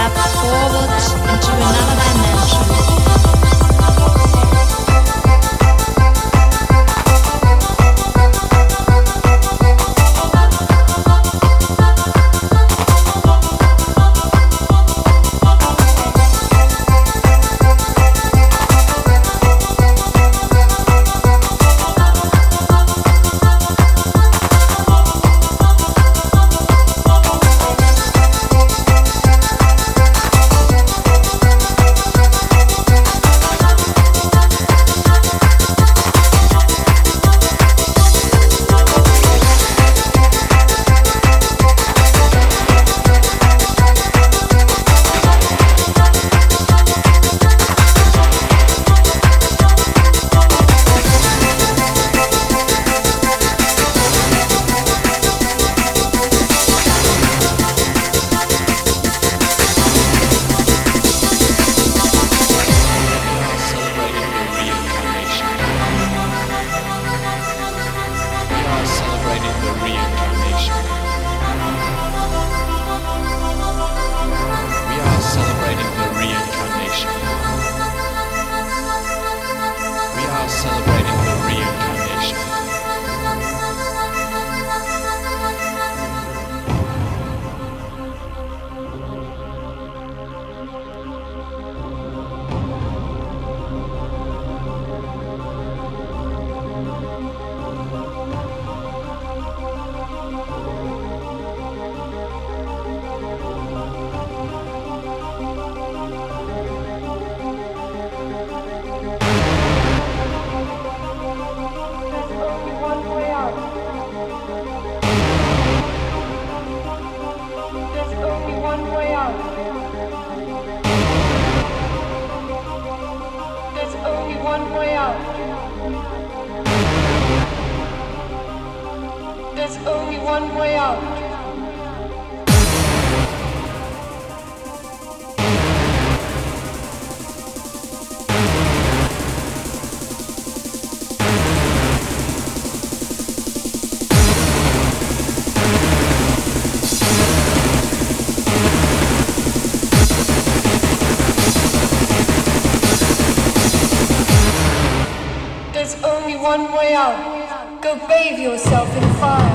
Step forward into another dimension. Bathe yourself in fire.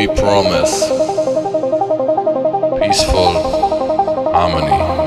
we promise peaceful harmony.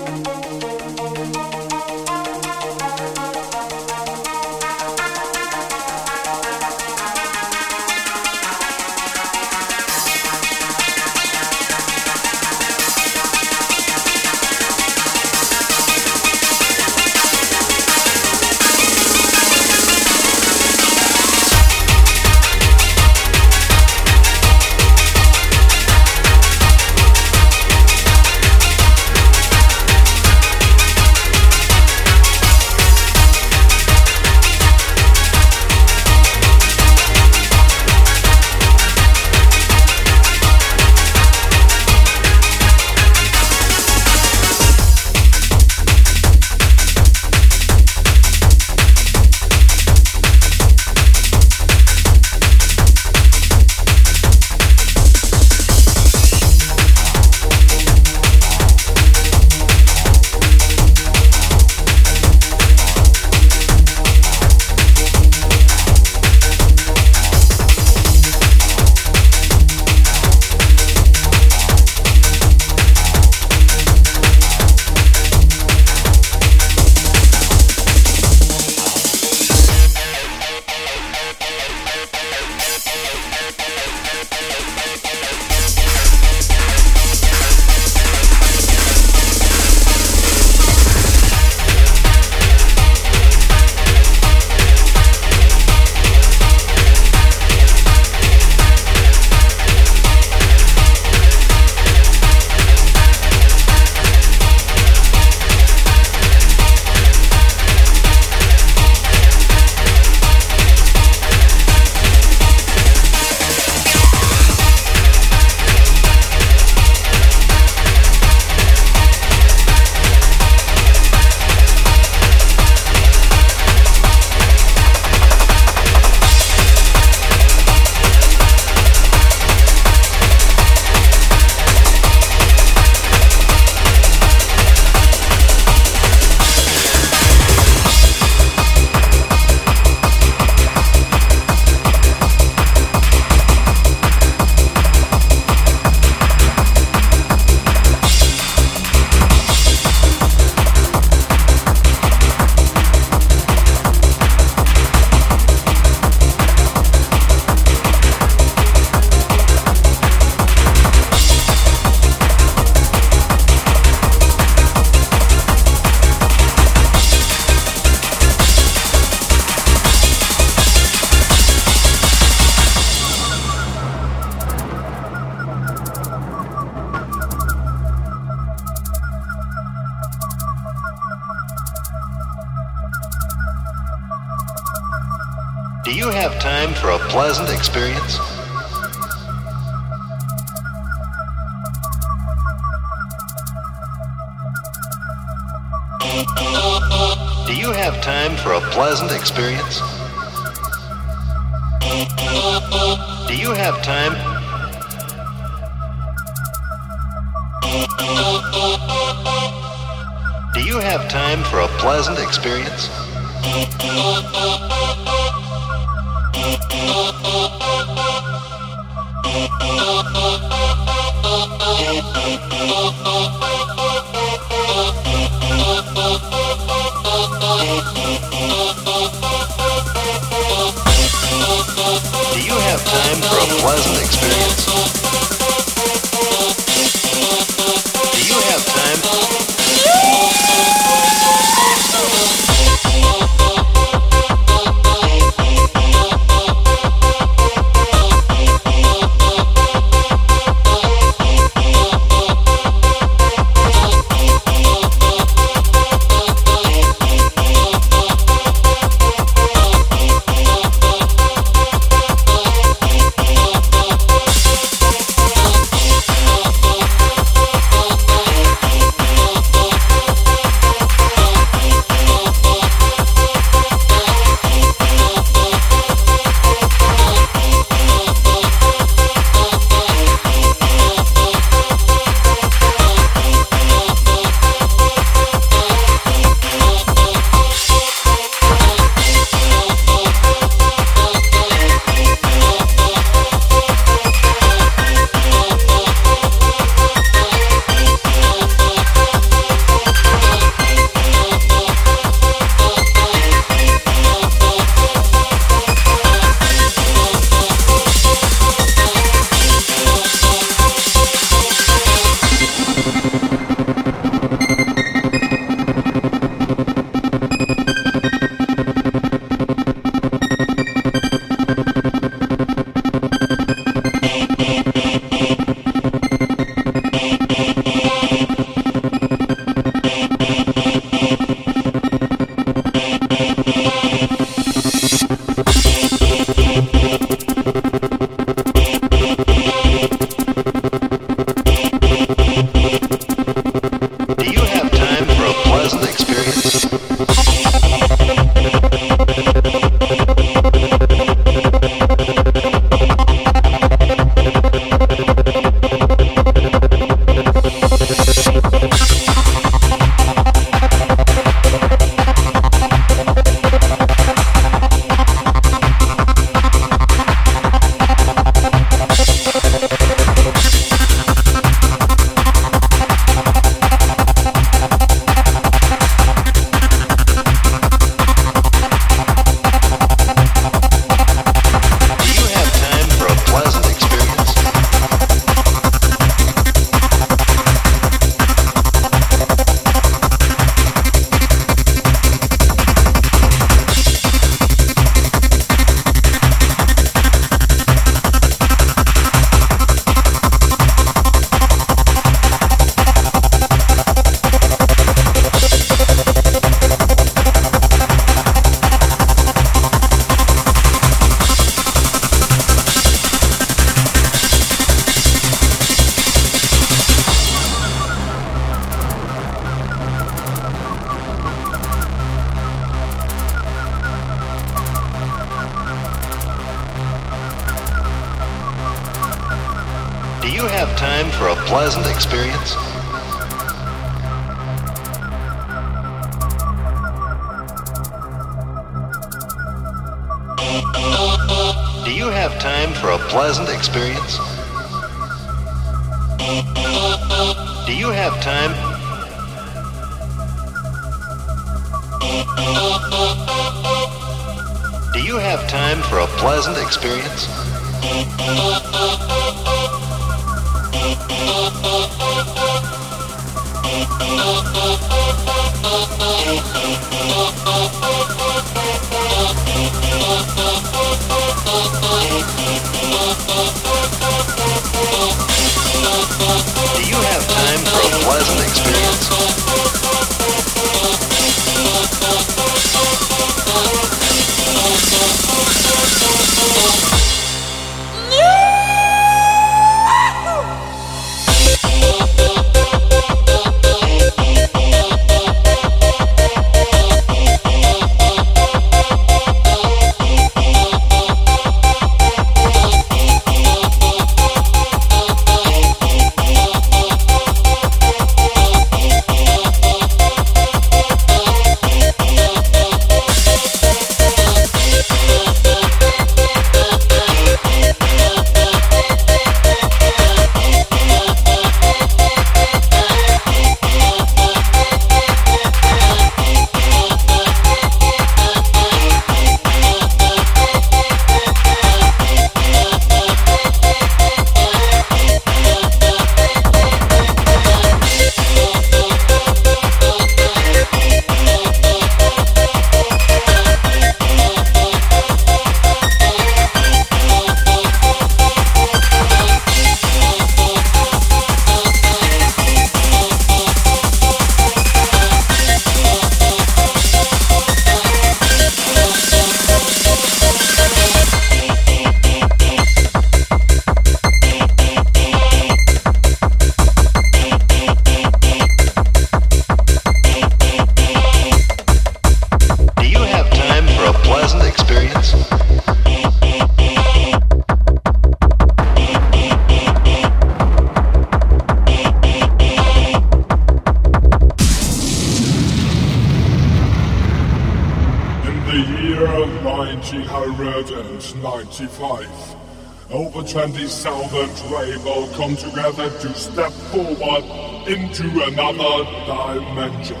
20,000 rainbow come together to step forward into another dimension.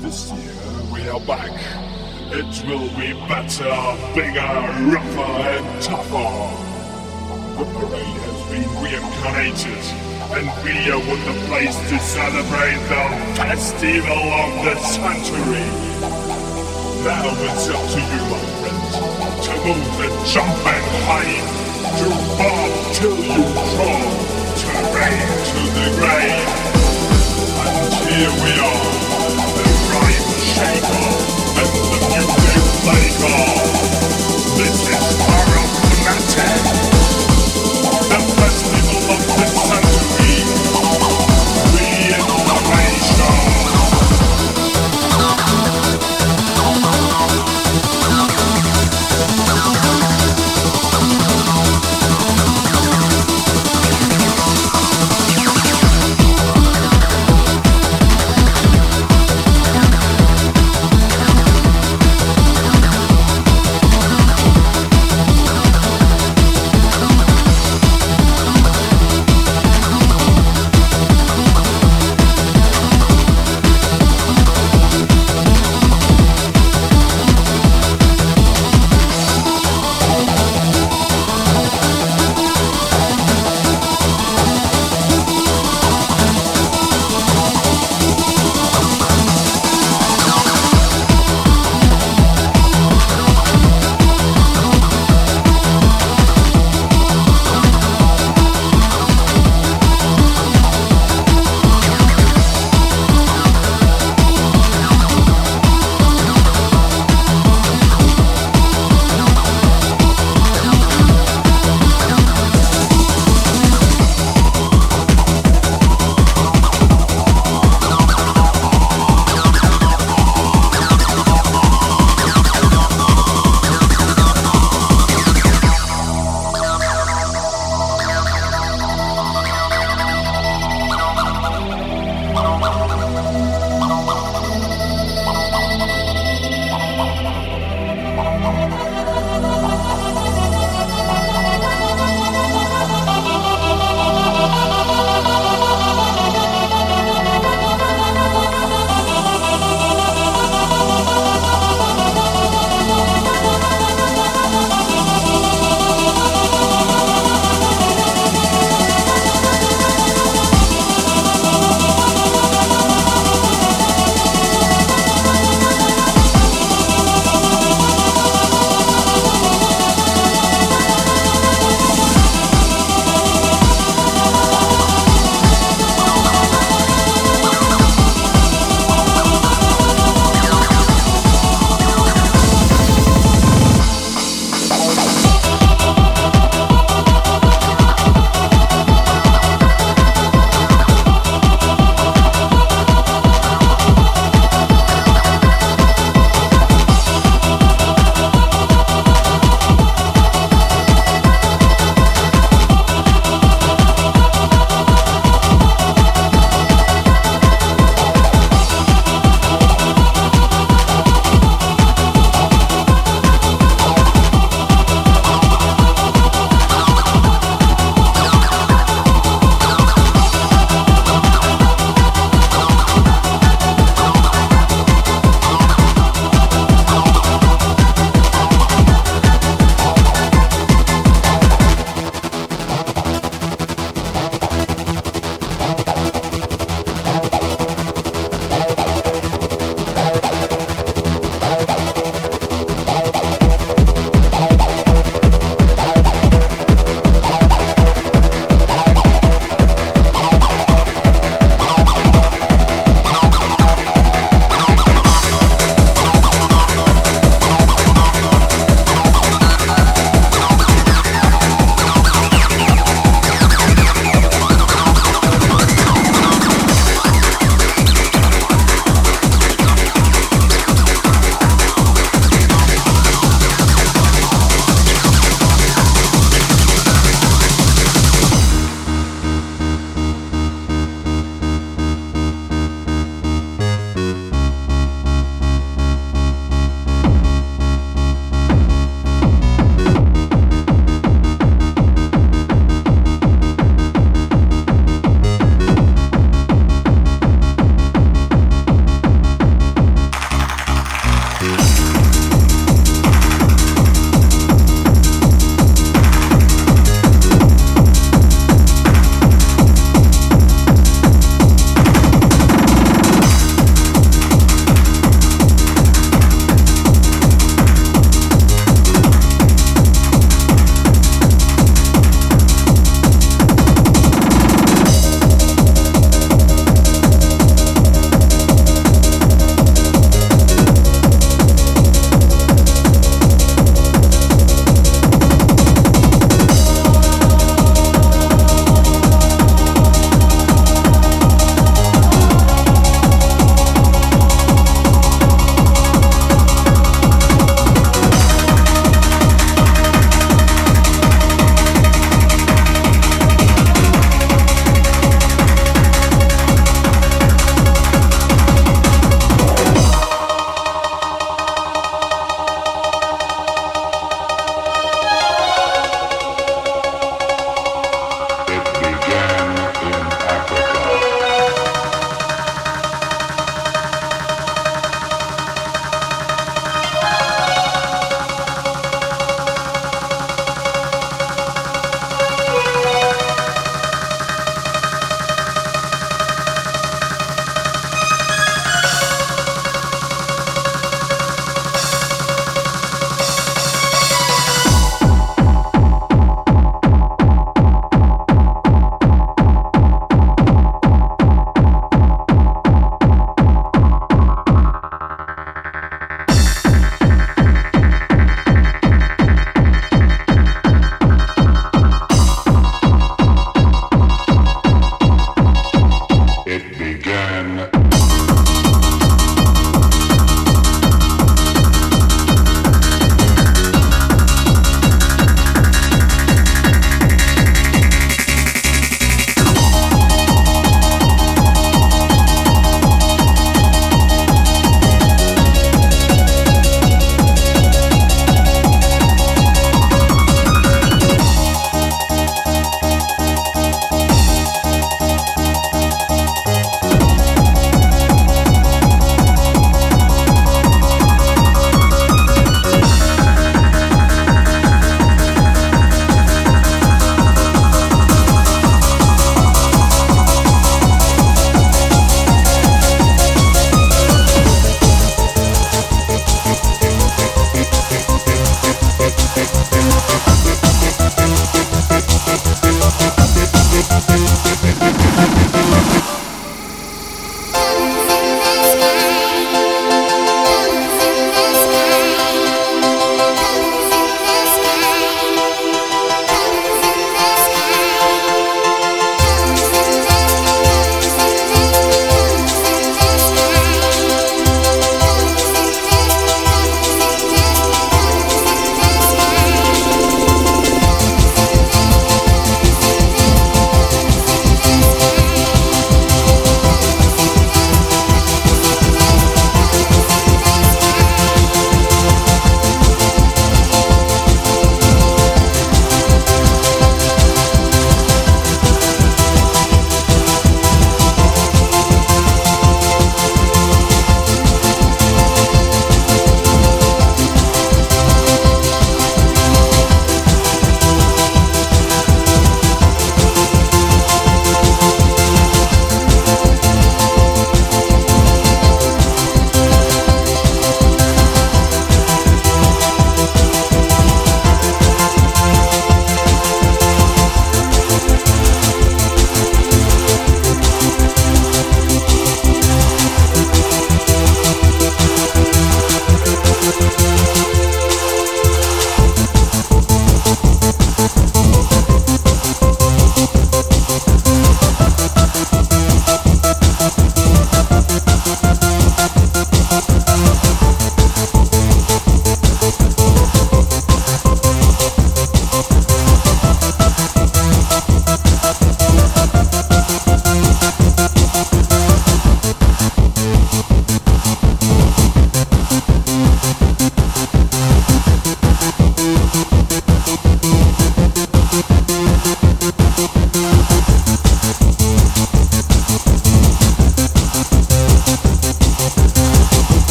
This year we are back. It will be better, bigger, rougher, and tougher. The parade has been reincarnated, and we are with the place to celebrate the festival of the century. Now it's up to you, my friend, to move and jump and hide, to bob till you crawl, to the grave. And here we are, the rhyme shaker, and the music maker.